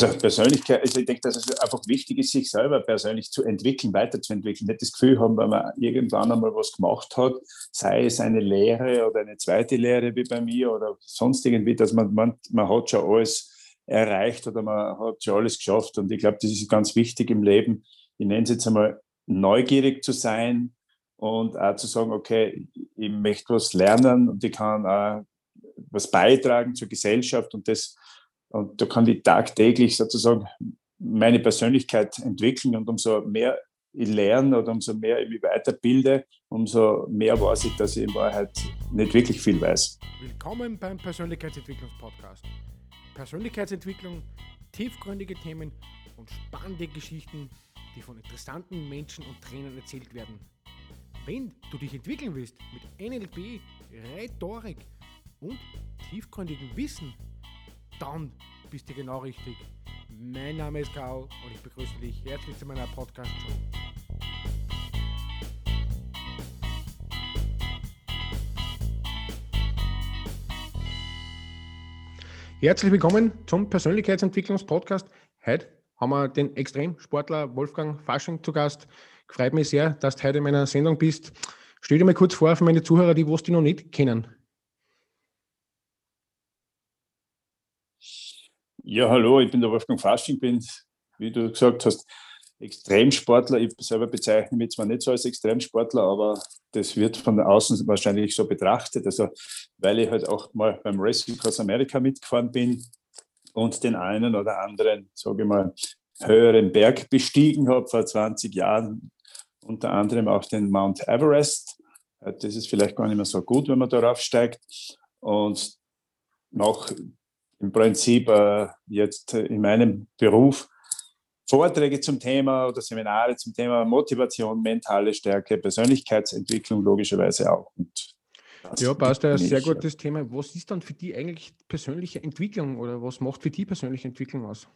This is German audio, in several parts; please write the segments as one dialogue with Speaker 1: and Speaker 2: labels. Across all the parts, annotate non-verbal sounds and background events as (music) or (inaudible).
Speaker 1: Also Persönlichkeit, also ich denke, dass es einfach wichtig ist, sich selber persönlich zu entwickeln, weiterzuentwickeln. Nicht das Gefühl haben, wenn man irgendwann einmal was gemacht hat, sei es eine Lehre oder eine zweite Lehre wie bei mir oder sonst irgendwie, dass man, man, man hat schon alles erreicht oder man hat schon alles geschafft. Und ich glaube, das ist ganz wichtig im Leben. Ich nenne es jetzt einmal neugierig zu sein und auch zu sagen, okay, ich möchte was lernen und ich kann auch was beitragen zur Gesellschaft und das und da kann ich tagtäglich sozusagen meine Persönlichkeit entwickeln und umso mehr ich lerne oder umso mehr ich mich weiterbilde, umso mehr weiß ich, dass ich in Wahrheit nicht wirklich viel weiß.
Speaker 2: Willkommen beim Persönlichkeitsentwicklungspodcast. Persönlichkeitsentwicklung, tiefgründige Themen und spannende Geschichten, die von interessanten Menschen und Trainern erzählt werden. Wenn du dich entwickeln willst mit NLP, Rhetorik und tiefgründigem Wissen, dann bist du genau richtig. Mein Name ist Karl und ich begrüße dich herzlich zu meiner Podcast-Show. Herzlich willkommen zum Persönlichkeitsentwicklungspodcast. Heute haben wir den Extremsportler Wolfgang Fasching zu Gast. Freut mich sehr, dass du heute in meiner Sendung bist. Stell dir mal kurz vor für meine Zuhörer, die was die noch nicht kennen.
Speaker 1: Ja, hallo, ich bin der Wolfgang Fasching, bin, wie du gesagt hast, Extremsportler. Ich selber bezeichne mich zwar nicht so als Extremsportler, aber das wird von außen wahrscheinlich so betrachtet. Also, weil ich halt auch mal beim Racing Cross America mitgefahren bin und den einen oder anderen, sage ich mal, höheren Berg bestiegen habe vor 20 Jahren, unter anderem auch den Mount Everest. Das ist vielleicht gar nicht mehr so gut, wenn man darauf steigt. Und nach im Prinzip äh, jetzt in meinem Beruf Vorträge zum Thema oder Seminare zum Thema Motivation, mentale Stärke, Persönlichkeitsentwicklung logischerweise auch. Und
Speaker 2: ja, passt ein sehr gutes Thema. Was ist dann für die eigentlich persönliche Entwicklung oder was macht für die persönliche Entwicklung aus?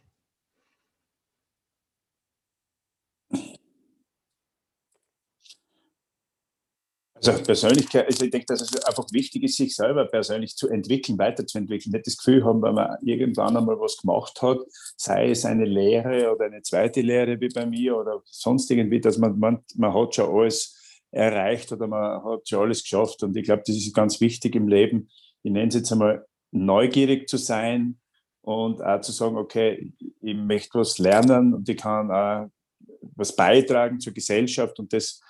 Speaker 1: Also Persönlichkeit, also ich denke, dass es einfach wichtig ist, sich selber persönlich zu entwickeln, weiterzuentwickeln. Nicht das Gefühl haben, wenn man irgendwann einmal was gemacht hat, sei es eine Lehre oder eine zweite Lehre wie bei mir oder sonst irgendwie, dass man, man, man hat schon alles erreicht oder man hat schon alles geschafft. Und ich glaube, das ist ganz wichtig im Leben. Ich nenne es jetzt einmal neugierig zu sein und auch zu sagen, okay, ich möchte was lernen und ich kann auch was beitragen zur Gesellschaft und das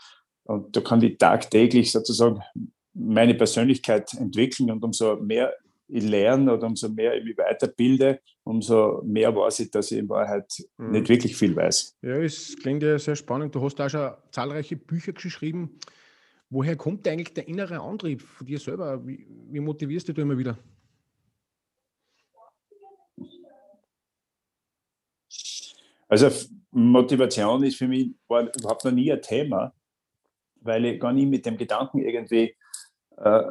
Speaker 1: und da kann ich tagtäglich sozusagen meine Persönlichkeit entwickeln und umso mehr ich lerne oder umso mehr ich mich weiterbilde, umso mehr weiß ich, dass ich in Wahrheit mhm. nicht wirklich viel weiß.
Speaker 2: Ja, es klingt ja sehr spannend. Du hast auch schon zahlreiche Bücher geschrieben. Woher kommt eigentlich der innere Antrieb von dir selber? Wie, wie motivierst du dich immer wieder?
Speaker 1: Also Motivation ist für mich überhaupt noch nie ein Thema weil ich gar nicht mit dem Gedanken irgendwie äh,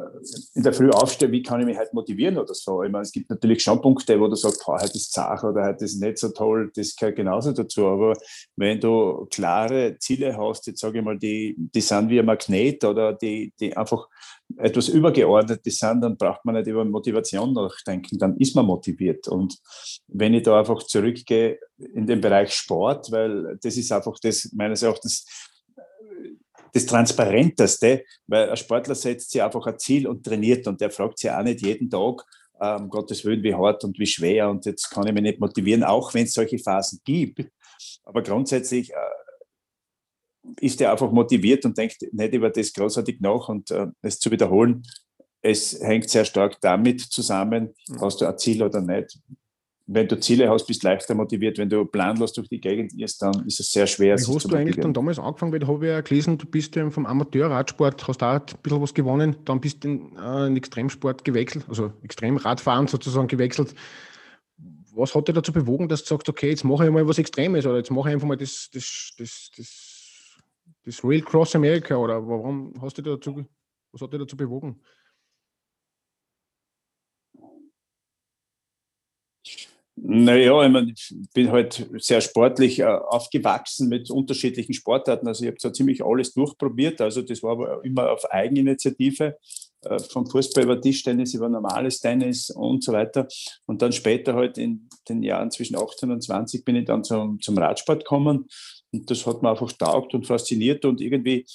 Speaker 1: in der Früh aufstehe, wie kann ich mich halt motivieren oder so. Ich meine, es gibt natürlich schon Punkte, wo du sagst, heute ist zart oder heute ist nicht so toll, das gehört genauso dazu. Aber wenn du klare Ziele hast, jetzt sage ich mal, die, die sind wie ein Magnet oder die, die einfach etwas übergeordnetes sind, dann braucht man nicht über Motivation nachdenken, dann ist man motiviert. Und wenn ich da einfach zurückgehe in den Bereich Sport, weil das ist einfach das meines Erachtens das Transparenteste, weil ein Sportler setzt sich einfach ein Ziel und trainiert und der fragt sich auch nicht jeden Tag, um ähm, Gottes Willen, wie hart und wie schwer und jetzt kann ich mich nicht motivieren, auch wenn es solche Phasen gibt. Aber grundsätzlich äh, ist er einfach motiviert und denkt nicht über das großartig nach und äh, es zu wiederholen. Es hängt sehr stark damit zusammen, mhm. hast du ein Ziel oder nicht wenn du Ziele hast, bist du leichter motiviert. Wenn du planlos durch die Gegend gehst, dann ist es sehr schwer.
Speaker 2: Wie hast du eigentlich dann damals angefangen? Weil da habe ich ja gelesen, du bist ja vom Amateurradsport, hast da ein bisschen was gewonnen, dann bist du in, äh, in Extremsport gewechselt, also Extremradfahren sozusagen gewechselt. Was hat dich dazu bewogen, dass du sagst, okay, jetzt mache ich mal was Extremes oder jetzt mache ich einfach mal das, das, das, das, das Real Cross America oder warum hast du dazu, was hat dich dazu bewogen?
Speaker 1: Naja, ich, meine, ich bin halt sehr sportlich äh, aufgewachsen mit unterschiedlichen Sportarten. Also ich habe so ziemlich alles durchprobiert. Also das war aber immer auf Eigeninitiative. äh, vom Fußball über Tischtennis, über normales Tennis und so weiter. Und dann später halt in den Jahren zwischen 18 und 20 bin ich dann zum, zum Radsport gekommen. Und das hat mir einfach taugt und fasziniert und irgendwie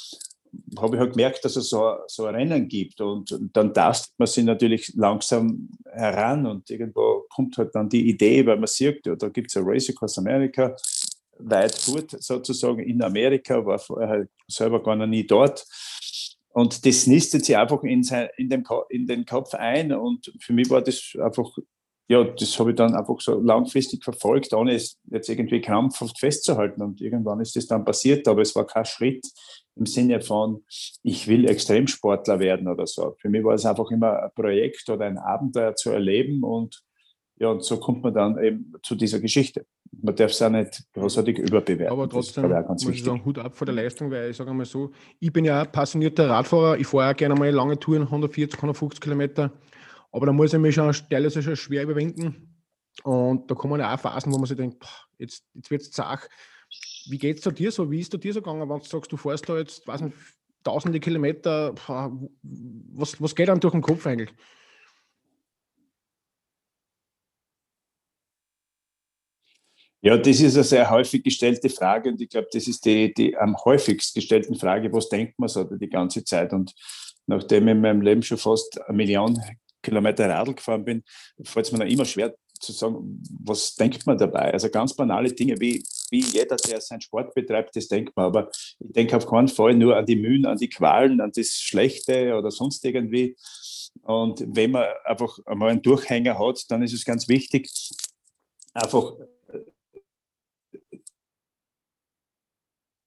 Speaker 1: habe ich halt gemerkt, dass es so, so Rennen gibt. Und, dann tastet man sich natürlich langsam heran und irgendwo kommt halt dann die Idee, weil man sieht, ja, da gibt es ein Race Across America, weit fort sozusagen in Amerika, war vorher selber gar noch nie dort. Und das nistet sich einfach in, sein, in, dem, in den Kopf ein. Und für mich war das einfach, ja, das habe ich dann einfach so langfristig verfolgt, ohne es jetzt irgendwie krampfhaft festzuhalten. Und irgendwann ist das dann passiert, aber es war kein Schritt im Sinne von, ich will Extremsportler werden oder so. Für mich war es einfach immer ein Projekt oder ein Abenteuer zu erleben und ja, und so kommt man dann eben zu dieser Geschichte. Man darf es auch nicht großartig überbewerten.
Speaker 2: Aber trotzdem muss wichtig. ich sagen, Hut ab vor der Leistung, weil ich sage einmal so, ich bin ja auch passionierter Radfahrer, ich fahre auch gerne mal lange Touren, 140, 150 Kilometer, aber da muss ich mich schon teilweise schon schwer überwinden. Und da kommen ja auch Phasen, wo man sich denkt, boah, jetzt, jetzt wird es zach. Wie geht es dir so? Wie ist es dir so gegangen, wenn du sagst, du fährst da jetzt, weiß nicht, tausende Kilometer, was, was geht dann durch den Kopf eigentlich?
Speaker 1: Ja, das ist eine sehr häufig gestellte Frage und ich glaube, das ist die, die am häufigst gestellten Frage, was denkt man so die ganze Zeit? Und nachdem ich in meinem Leben schon fast eine Million Kilometer Radl gefahren bin, fällt es mir noch immer schwer zu sagen, was denkt man dabei? Also ganz banale Dinge, wie, wie jeder, der seinen Sport betreibt, das denkt man. Aber ich denke auf keinen Fall nur an die Mühen, an die Qualen, an das Schlechte oder sonst irgendwie. Und wenn man einfach einmal einen Durchhänger hat, dann ist es ganz wichtig, einfach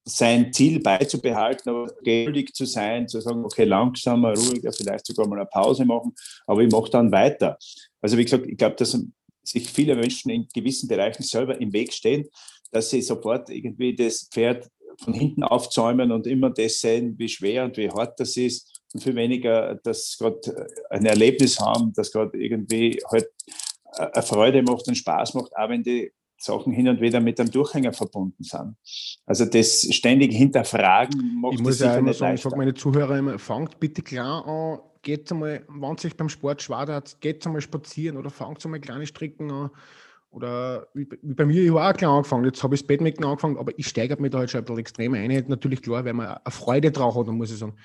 Speaker 1: sein Ziel beizubehalten, aber geduldig zu sein, zu sagen, okay, langsamer, ruhiger, vielleicht sogar mal eine Pause machen, aber ich mache dann weiter. Also wie gesagt, ich glaube, dass sich viele Menschen in gewissen Bereichen selber im Weg stehen, dass sie sofort irgendwie das Pferd von hinten aufzäumen und immer das sehen, wie schwer und wie hart das ist und viel weniger, dass gerade ein Erlebnis haben, das gerade irgendwie halt eine Freude macht und Spaß macht, auch wenn die Sachen hin und wieder mit einem Durchhänger verbunden sind. Also das ständig hinterfragen
Speaker 2: macht Ich muss ja immer sagen, ich sage meine Zuhörer immer, fangt bitte klar an, geht einmal, wenn sich beim Sport schwer hat, geht einmal spazieren oder fangt einmal kleine Stricken an. Oder wie, bei mir, ich habe auch klar angefangen, jetzt habe ich das Badminton angefangen, aber ich steigere mich da halt schon ein bisschen extrem ein. Natürlich klar, weil man eine Freude drauf hat, muss ich sagen.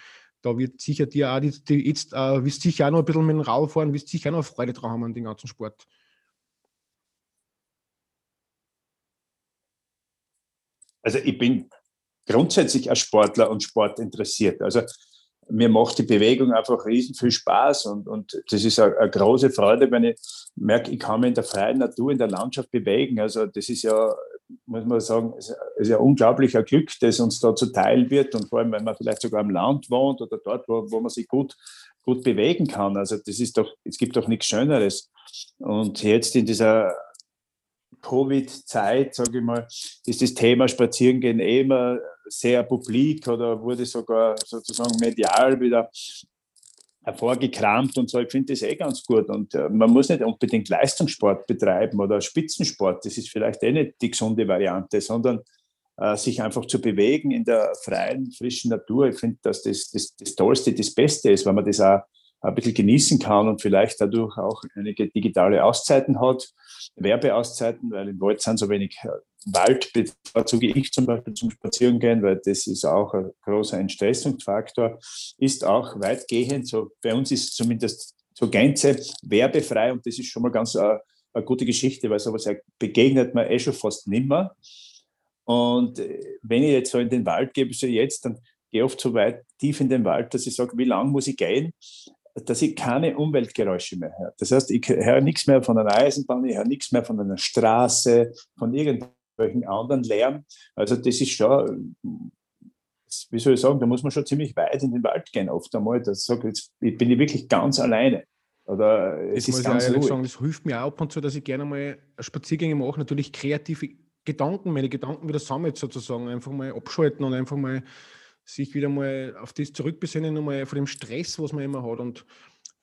Speaker 2: Da wird sicher dir auch, die, die jetzt äh, wirst sicher auch noch ein bisschen mit dem Rad fahren, wirst sicher auch noch Freude drauf haben an den ganzen Sport.
Speaker 1: also ich bin grundsätzlich als Sportler und Sport interessiert. Also mir macht die Bewegung einfach riesen viel Spaß und, und das ist eine, eine große Freude, wenn ich merke, ich kann mich in der freien Natur, in der Landschaft bewegen. Also das ist ja, muss man sagen, ist, ist ja unglaublicher Glück, das uns da zuteil wird und vor allem, wenn man vielleicht sogar am Land wohnt oder dort, wo, wo man sich gut, gut bewegen kann. Also das ist doch, es gibt doch nichts Schöneres. Und jetzt in dieser Covid-Zeit, sage ich mal, ist das Thema Spazierengehen eh immer sehr publik oder wurde sogar sozusagen medial wieder hervorgekramt und so. Ich finde das eh ganz gut. Und äh, man muss nicht unbedingt Leistungssport betreiben oder Spitzensport. Das ist vielleicht eh nicht die gesunde Variante, sondern äh, sich einfach zu bewegen in der freien, frischen Natur. Ich finde, dass das, das das Tollste, das Beste ist, wenn man das auch ein bisschen genießen kann und vielleicht dadurch auch einige digitale Auszeiten hat, Werbeauszeiten, weil im Wald sind so wenig äh, Wald bevorzuge ich zum Beispiel zum Spazierengehen, weil das ist auch ein großer Entstressungsfaktor, ist auch weitgehend, so bei uns ist zumindest zur Gänze werbefrei und das ist schon mal ganz eine, äh, eine gute Geschichte, weil sowas begegnet man eh schon fast nimmer. Und äh, wenn ich jetzt so in den Wald gehe, so jetzt, dann gehe oft so weit tief in den Wald, dass ich sage, wie lange muss ich gehen? Dass ich keine Umweltgeräusche mehr höre. Das heißt, ich höre nichts mehr von einer Eisenbahn, ich höre nichts mehr von einer Straße, von irgendwelchen anderen Lärm. Also das ist schon, wie soll ich sagen, da muss man schon ziemlich weit in den Wald gehen oft einmal. Das sage jetzt bin ich wirklich ganz alleine. Oder es das ist ganz
Speaker 2: ruhig. Sagen, das hilft mir auch ab und zu, dass ich gerne mal Spaziergänge mache, natürlich kreative Gedanken, meine Gedanken wieder sammeln sozusagen, einfach mal abschalten und einfach mal sich wieder mal auf das zurückbesinnen, nochmal von dem Stress, was man immer hat. Und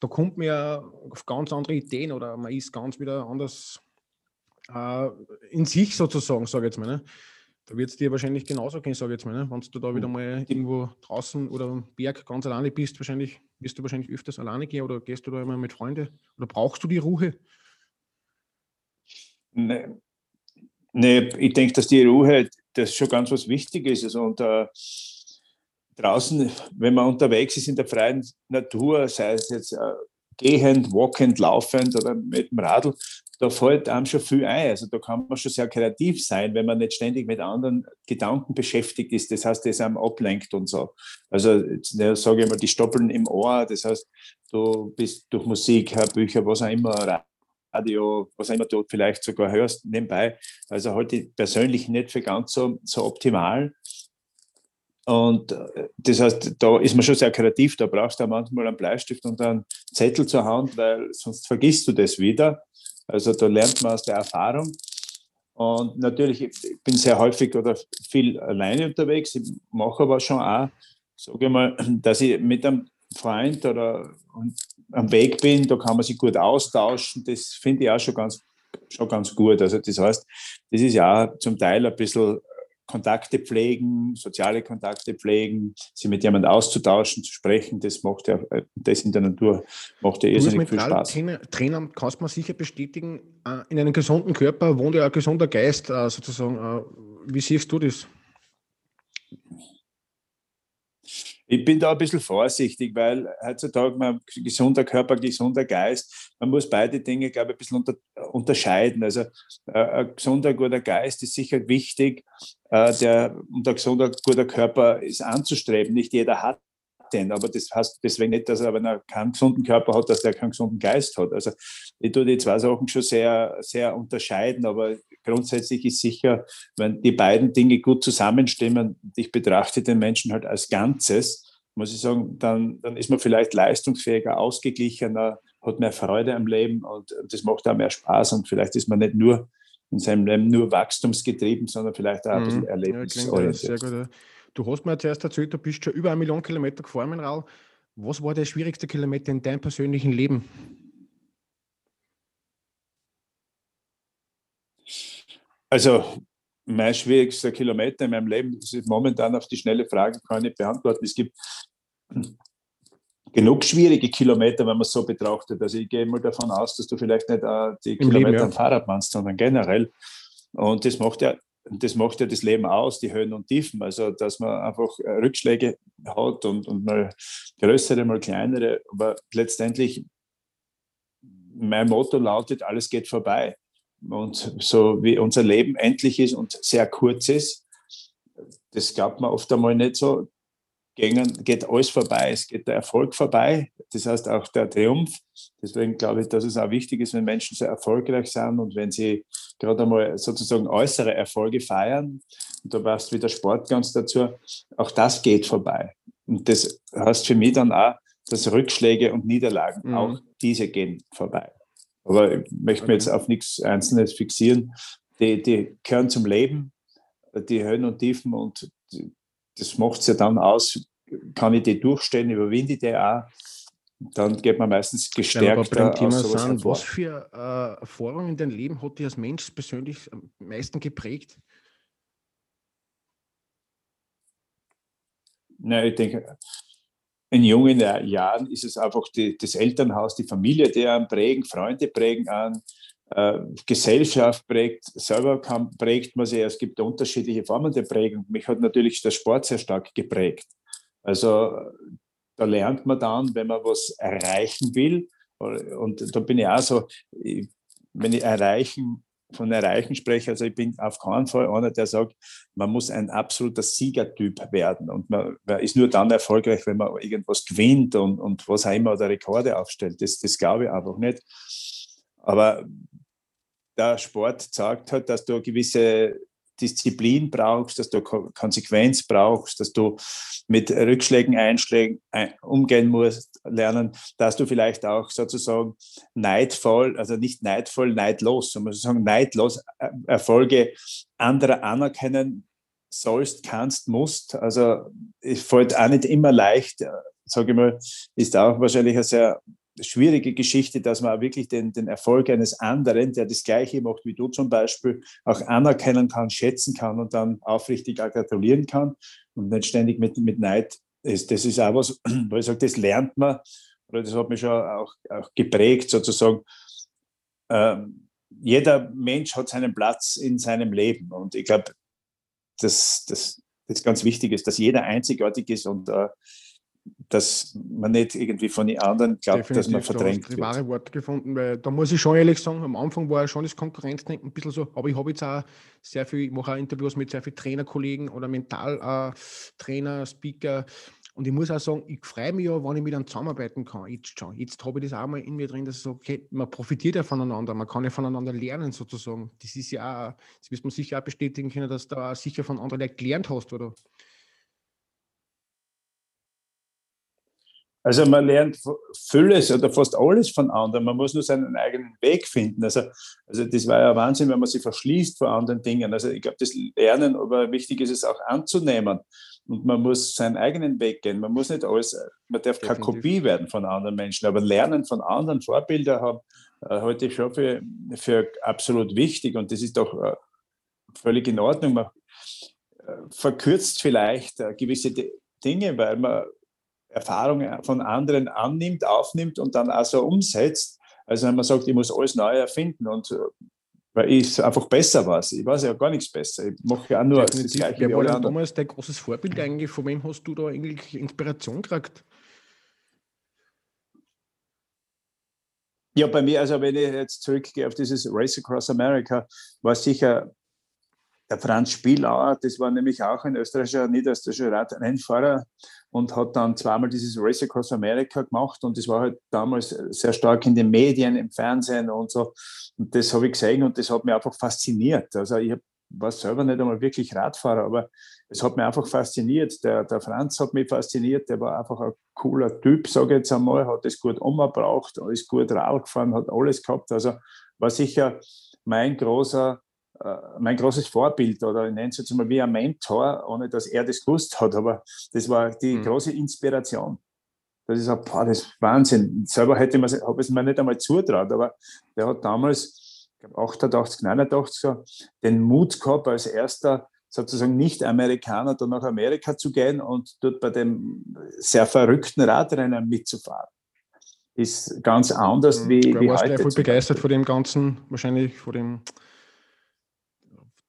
Speaker 2: da kommt man ja auf ganz andere Ideen oder man ist ganz wieder anders äh, in sich sozusagen, sage ich jetzt mal. Ne? Da wird es dir wahrscheinlich genauso gehen, sage ich jetzt mal. Ne? Wenn du da wieder mal irgendwo draußen oder am Berg ganz alleine bist, wahrscheinlich wirst du wahrscheinlich öfters alleine gehen oder gehst du da immer mit Freunden? Oder brauchst du die Ruhe?
Speaker 1: Nee, nee ich denke, dass die Ruhe das schon ganz was Wichtiges ist. Und äh, draußen, wenn man unterwegs ist in der freien Natur, sei es jetzt äh, gehend, walkend, laufend oder mit dem Radl, da fällt einem schon viel ein. Also da kann man schon sehr kreativ sein, wenn man nicht ständig mit anderen Gedanken beschäftigt ist. Das heißt, das einem ablenkt und so. Also jetzt, sage ich mal, die Stoppeln im Ohr, das heißt, du bist durch Musik, Hörbücher, was auch immer, Radio, was auch immer du vielleicht sogar hörst nebenbei. Also halte ich persönlich nicht für ganz so, so optimal. Und äh, das heißt, da ist man schon sehr kreativ, da brauchst du auch manchmal einen Bleistift und einen Zettel zur Hand, weil sonst vergisst du das wieder. Also da lernt man aus der Erfahrung. Und natürlich, ich bin sehr häufig oder viel alleine unterwegs. Ich mache aber schon auch, sage ich mal, dass ich mit einem Freund oder am Weg bin, da kann man sich gut austauschen. Das finde ich auch schon ganz, schon ganz gut. Also das heißt, das ist ja zum Teil ein bisschen Kontakte pflegen, soziale Kontakte pflegen, sich mit jemandem auszutauschen, zu sprechen, das macht ja, das in der Natur macht ja irrsinnig viel Spaß.
Speaker 2: Trainer, Trainer kannst man sicher bestätigen, äh, in einem gesunden Körper wohnt ja ein gesunder Geist äh, sozusagen. Äh, wie siehst du das?
Speaker 1: Ich bin da ein bisschen vorsichtig, weil heutzutage man gesunder Körper, gesunder Geist, man muss beide Dinge, glaube ich, ein bisschen unter, unterscheiden. Also äh, ein gesunder, guter Geist ist sicher wichtig, äh, der, und ein gesunder, guter Körper ist anzustreben. Nicht jeder hat den, aber das heißt deswegen nicht, dass er, wenn er keinen gesunden Körper hat, dass er keinen gesunden Geist hat. Also ich tue die zwei Sachen schon sehr, sehr unterscheiden, aber grundsätzlich ist sicher, wenn die beiden Dinge gut zusammenstimmen, ich betrachte den Menschen halt als Ganzes, muss ich sagen, dann, dann ist man vielleicht leistungsfähiger, ausgeglichener, hat mehr Freude am Leben und das macht auch mehr Spaß und vielleicht ist man nicht nur in seinem Leben nur wachstumsgetrieben, sondern vielleicht auch ein bisschen mhm. erlebnisorientiert.
Speaker 2: Ja, Du hast mir zuerst erzählt, du bist schon über eine Million Kilometer gefahren Rad. Was war der schwierigste Kilometer in deinem persönlichen Leben?
Speaker 1: Also mein schwierigster Kilometer in meinem Leben, das ist momentan auf die schnelle Frage kann ich nicht beantworten. Es gibt genug schwierige Kilometer, wenn man es so betrachtet. Also ich gehe mal davon aus, dass du vielleicht nicht uh, die Im Kilometer Leben, ja. am Fahrrad meinst, sondern generell. Und das macht ja das macht ja das Leben aus, die Höhen und Tiefen. Also, dass man einfach Rückschläge hat und, und mal größere, mal kleinere. Aber letztendlich, mein Motto lautet, alles geht vorbei. Und so wie unser Leben endlich ist und sehr kurz ist, das glaubt man oft einmal nicht so, geht alles vorbei. Es geht der Erfolg vorbei, das heißt auch der Triumph. Deswegen glaube ich, dass es auch wichtig ist, wenn Menschen sehr erfolgreich sind und wenn sie gerade einmal sozusagen äußere Erfolge feiern. Und da passt wieder Sport ganz dazu. Auch das geht vorbei. Und das heißt für mich dann auch, dass Rückschläge und Niederlagen, mhm. auch diese gehen vorbei. Aber ich möchte mir jetzt auf nichts Einzelnes fixieren. Die, die gehören zum Leben, die Höhen und Tiefen und das macht es ja dann aus. Kann ich die durchstehen, überwinde ich die auch? Dann geht man meistens gestärkt
Speaker 2: ja, Thema sind, Was für äh, Erfahrungen in deinem Leben hat dich als Mensch persönlich am meisten geprägt?
Speaker 1: Na, ich denke, in jungen Jahren ist es einfach die, das Elternhaus, die Familie, die einen prägen, Freunde prägen an, äh, Gesellschaft prägt, selber kann, prägt man sich. Es gibt unterschiedliche Formen der Prägung. Mich hat natürlich der Sport sehr stark geprägt. Also da lernt man dann, wenn man was erreichen will. Und da bin ich auch so, wenn ich erreichen, von erreichen spreche, also ich bin auf keinen Fall einer, der sagt, man muss ein absoluter Siegertyp werden. Und man, man ist nur dann erfolgreich, wenn man irgendwas gewinnt und, und was auch immer oder Rekorde aufstellt. Das, das glaube ich einfach nicht. Aber der Sport zeigt halt, dass du eine gewisse Disziplin brauchst, dass du Konsequenz brauchst, dass du mit Rückschlägen, Einschlägen umgehen musst, lernen, dass du vielleicht auch sozusagen neidvoll, also nicht neidvoll, neidlos, sondern sozusagen neidlos äh, Erfolge anderer anerkennen sollst, kannst, musst. Also es fällt auch nicht immer leicht, äh, sage ich mal, ist auch wahrscheinlich ein sehr schwierige Geschichte, dass man wirklich den, den Erfolg eines anderen, der das Gleiche macht wie du zum Beispiel, auch anerkennen kann, schätzen kann und dann aufrichtig gratulieren kann und nicht ständig mit, mit Neid ist. Das ist auch was, (clears throat) wo ich sage, das lernt man oder das hat mich schon auch, auch geprägt sozusagen. Ähm, jeder Mensch hat seinen Platz in seinem Leben und ich glaube, dass das, das ganz wichtig ist, dass jeder einzigartig ist und äh, dass man nicht irgendwie von den anderen glaubt, Definitiv, dass man verdrängt
Speaker 2: du hast die wahre Worte gefunden, weil da muss ich schon ehrlich sagen, am Anfang war ja schon das Konkurrenzdenken ein bisschen so, aber ich habe jetzt auch sehr viel, ich mache auch Interviews mit sehr vielen Trainerkollegen oder Mentaltrainer, äh, Speaker und ich muss auch sagen, ich freue mich ja, wenn ich mit einem zusammenarbeiten kann, jetzt schon. Jetzt habe ich das auch mal in mir drin, dass ich so, okay, man profitiert ja voneinander, man kann ja voneinander lernen sozusagen. Das ist ja auch, das wirst man sicher auch bestätigen können, dass du auch sicher von anderen gelernt hast, oder?
Speaker 1: Also man lernt vieles oder fast alles von anderen. Man muss nur seinen eigenen Weg finden. Also, also das war ja Wahnsinn, wenn man sich verschließt vor anderen Dingen. Also ich glaube, das Lernen, aber wichtig ist es auch anzunehmen. Und man muss seinen eigenen Weg gehen. Man muss nicht alles, man darf keine Kopie werden von anderen Menschen, aber Lernen von anderen Vorbilder haben, äh, halte ich schon für, für absolut wichtig. Und das ist doch äh, völlig in Ordnung. Man äh, verkürzt vielleicht äh, gewisse Dinge, weil man Erfahrungen von anderen annimmt, aufnimmt und dann auch so umsetzt. Also wenn man sagt, ich muss alles neu erfinden und weil ich einfach besser war. Ich weiß ja gar nichts besser. Ich mache ja nur
Speaker 2: das Gleiche Wer war denn damals dein großes Vorbild eigentlich? Von wem hast du da eigentlich Inspiration gekriegt?
Speaker 1: Ja, bei mir, also wenn ich jetzt zurückgehe auf dieses Race Across America, war sicher der Franz Spielauer, das war nämlich auch ein österreichischer, niederösterreichischer Rennfahrer und hat dann zweimal dieses Race Across America gemacht und das war halt damals sehr stark in den Medien, im Fernsehen und so. Und das habe ich gesehen und das hat mich einfach fasziniert. Also ich war selber nicht einmal wirklich Radfahrer, aber es hat mich einfach fasziniert. Der, der Franz hat mich fasziniert, der war einfach ein cooler Typ, sage ich jetzt einmal, hat es gut umgebraucht, ist gut Rad gefahren, hat alles gehabt. Also war sicher mein großer mein großes Vorbild oder ich nenne es jetzt mal wie ein Mentor, ohne dass er das gewusst hat, aber das war die mhm. große Inspiration. Das ist, boah, das ist Wahnsinn. Selber hätte man, habe es mir nicht einmal zutraut, aber der hat damals, ich glaube 88, 89 so, den Mut gehabt, als erster sozusagen Nicht-Amerikaner dann nach Amerika zu gehen und dort bei dem sehr verrückten Radrennen mitzufahren. Ist ganz anders
Speaker 2: mhm. wie, wie heute. Ich voll begeistert von dem Ganzen, wahrscheinlich von dem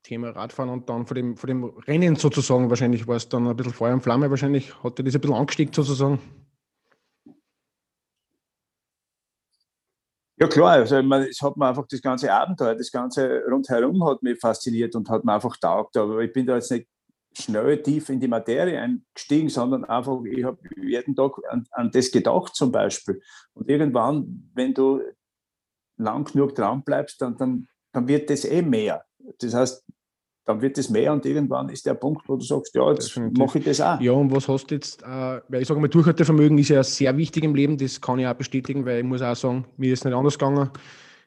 Speaker 2: Thema Radfahren und dann von dem, von dem Rennen sozusagen, wahrscheinlich war es dann ein bisschen Feuer und Flamme, wahrscheinlich hat er das ein bisschen angestiegen sozusagen.
Speaker 1: Ja klar, also es hat mir einfach das ganze Abenteuer, das ganze rundherum hat mich fasziniert und hat mir einfach taugt. Aber ich bin da jetzt nicht schnell tief in die Materie eingestiegen, sondern einfach, ich habe jeden Tag an, an, das gedacht zum Beispiel. Und irgendwann, wenn du lang genug dran bleibst, dann, dann, dann wird das eh mehr. Das heißt, dann wird es mehr und irgendwann ist der Punkt, wo du sagst, ja, jetzt mache ich das auch.
Speaker 2: Ja, und was hast du jetzt, äh, weil ich sage mal, Durchhaltevermögen ist ja sehr wichtig im Leben, das kann ich auch bestätigen, weil ich muss auch sagen, mir ist nicht anders gegangen.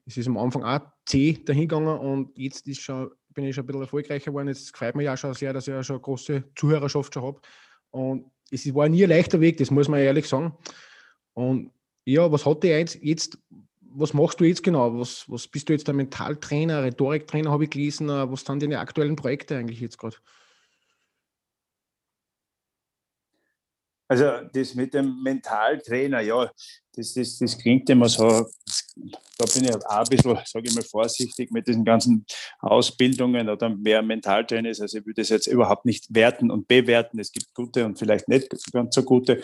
Speaker 2: Es ist am Anfang auch C dahin gegangen und jetzt ist schon, bin ich schon ein bisschen erfolgreicher geworden. Jetzt freut mich auch schon sehr, dass ich ja schon eine große Zuhörerschaft schon habe. Und es war nie ein leichter Weg, das muss man ehrlich sagen. Und ja, was hat die eins jetzt was machst du jetzt genau? Was, was bist du jetzt der Mentaltrainer, Rhetoriktrainer, habe ich gelesen? Äh, was sind deine aktuellen Projekte eigentlich jetzt gerade?
Speaker 1: Also das mit dem Mentaltrainer, ja, das, das, das klingt immer so, da bin ich auch ein bisschen, sage ich mal, vorsichtig mit diesen ganzen Ausbildungen oder wer Mentaltrainer ist. Also ich würde das jetzt überhaupt nicht werten und bewerten. Es gibt gute und vielleicht nicht ganz so gute.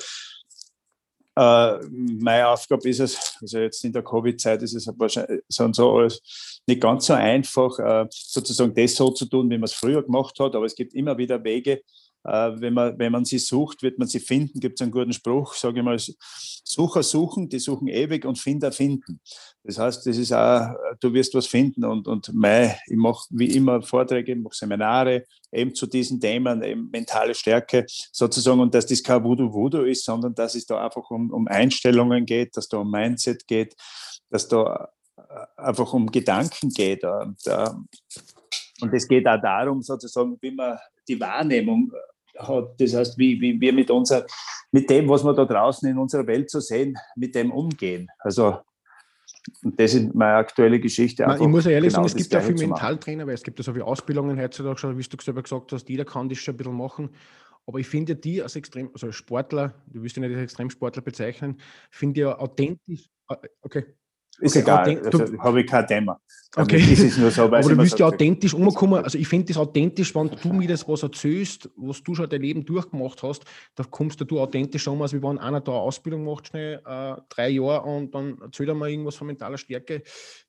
Speaker 1: Äh, meine Aufgabe ist es, also jetzt in der Covid-Zeit ist es wahrscheinlich so, so alles nicht ganz so einfach, äh, sozusagen das so zu tun, wie man es früher gemacht hat, aber es gibt immer wieder Wege, wenn, man, wenn man sie sucht, wird man sie finden. Gibt es einen guten Spruch, sage ich mal, Sucher suchen, die suchen ewig und Finder finden. Das heißt, das ist auch, du wirst was finden und, und mei, ich mache wie immer Vorträge, ich mache Seminare eben zu diesen Themen, eben mentale Stärke sozusagen und dass das kein Voodoo-Voodoo ist, sondern dass es da einfach um, um Einstellungen geht, dass da um Mindset geht, dass da äh, einfach um Gedanken geht. Und, äh, und es geht auch darum, sozusagen, wie man die Wahrnehmung hat. Das heißt, wie, wie wir mit unserer mit dem, was wir da draußen in unserer Welt so sehen, mit dem umgehen. Also und das ist meine aktuelle Geschichte.
Speaker 2: Nein, ich muss ehrlich genau sagen, es gibt ja viele Mentaltrainer, weil es gibt ja so viele Ausbildungen heutzutage schon, wie du selber gesagt hast, jeder kann das schon ein bisschen machen. Aber ich finde die als extrem, also als Sportler, du wirst ja nicht als Extremsportler bezeichnen, finde ja authentisch. Äh, okay,
Speaker 1: ist okay, egal, also, habe ich kein Thema.
Speaker 2: Also okay. Das ist nur so, Aber du willst ja authentisch umkommen. Also ich finde das authentisch, wenn du mir das was erzählst, was du schon dein Leben durchgemacht hast, da kommst du authentisch um, als wie wenn einer da eine Ausbildung macht, schnell äh, drei Jahre und dann erzählt er mal irgendwas von mentaler Stärke.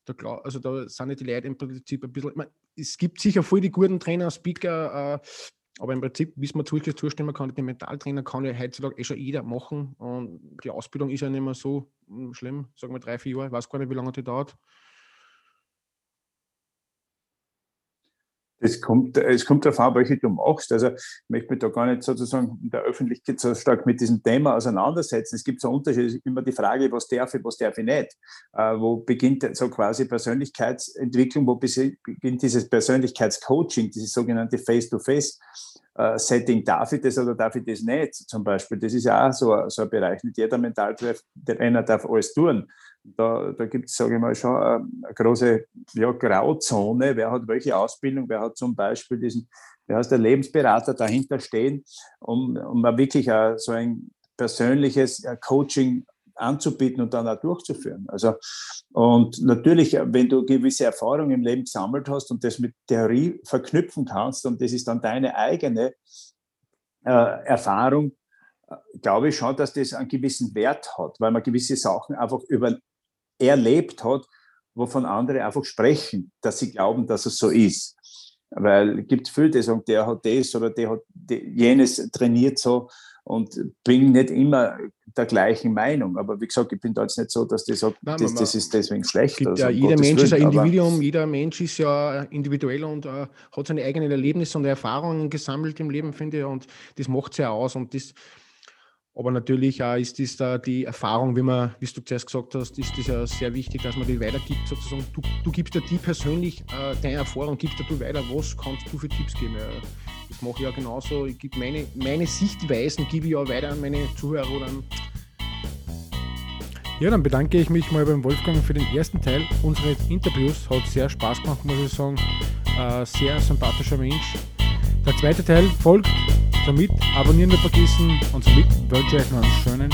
Speaker 2: Da, also da sind die Leute im Prinzip ein bisschen. Ich meine, es gibt sicher voll die guten Trainer, Speaker, äh, aber im Prinzip, wie es mir wirklich zustimmen kann, den Mentaltrainer kann ja heutzutage eh schon jeder machen. Und die Ausbildung ist ja nicht mehr so hm, schlimm, sagen wir drei, vier Jahre, ich weiß gar nicht, wie lange die dauert.
Speaker 1: Es kommt, es kommt darauf an, welche du machst. Also ich möchte mich da gar nicht sozusagen in der Öffentlichkeit so stark mit diesem Thema auseinandersetzen. Es gibt so Unterschiede, immer die Frage, was darf ich, was darf ich nicht. Äh, wo beginnt so quasi Persönlichkeitsentwicklung, wo beginnt dieses Persönlichkeitscoaching, dieses sogenannte Face-to-Face. Setting, darf ich das oder darf ich das nicht zum Beispiel? Das ist ja auch so, so ein Bereich. Nicht jeder Mentaltrainer darf alles tun. Da, da gibt es, sage ich mal, schon eine, große ja, Grauzone. Wer hat welche Ausbildung? Wer hat zum Beispiel diesen, wer heißt der Lebensberater dahinter stehen, um, um wirklich so ein persönliches Coaching anzubieten und dann auch durchzuführen. Also, und natürlich, wenn du gewisse Erfahrungen im Leben gesammelt hast und das mit Theorie verknüpfen kannst und das ist dann deine eigene äh, Erfahrung, äh, glaube ich schon, dass das einen gewissen Wert hat, weil man gewisse Sachen einfach über, erlebt hat, wovon andere einfach sprechen, dass sie glauben, dass es so ist. Weil es gibt viele, die sagen, der hat das oder der hat jenes trainiert so und bin nicht immer der gleichen Meinung. Aber wie gesagt, ich bin da jetzt nicht so, dass Nein, das, das, ist deswegen schlecht.
Speaker 2: Also, ja, jeder Gottes Mensch ist ein Individuum, jeder Mensch ist ja individuell und äh, hat seine eigenen Erlebnisse und Erfahrungen gesammelt im Leben, finde ich, und das macht es ja aus. Und das, aber natürlich auch ist das da die Erfahrung, wie man, wie du zuerst gesagt hast, ist das ja sehr wichtig, dass man die weitergibt. Sozusagen, du, du gibst ja die persönlich äh, deine Erfahrung, gibst du weiter. Was kannst du für Tipps geben? Das mache ich ja genauso. Ich gebe meine, meine Sichtweisen gebe ich ja weiter an meine Zuhörer oder ja, dann bedanke ich mich mal beim Wolfgang für den ersten Teil unseres Interviews. Hat sehr Spaß gemacht, muss ich sagen. Äh, sehr sympathischer Mensch. Der zweite Teil folgt. Somit abonnieren nicht vergessen und somit wünsche ich euch noch einen schönen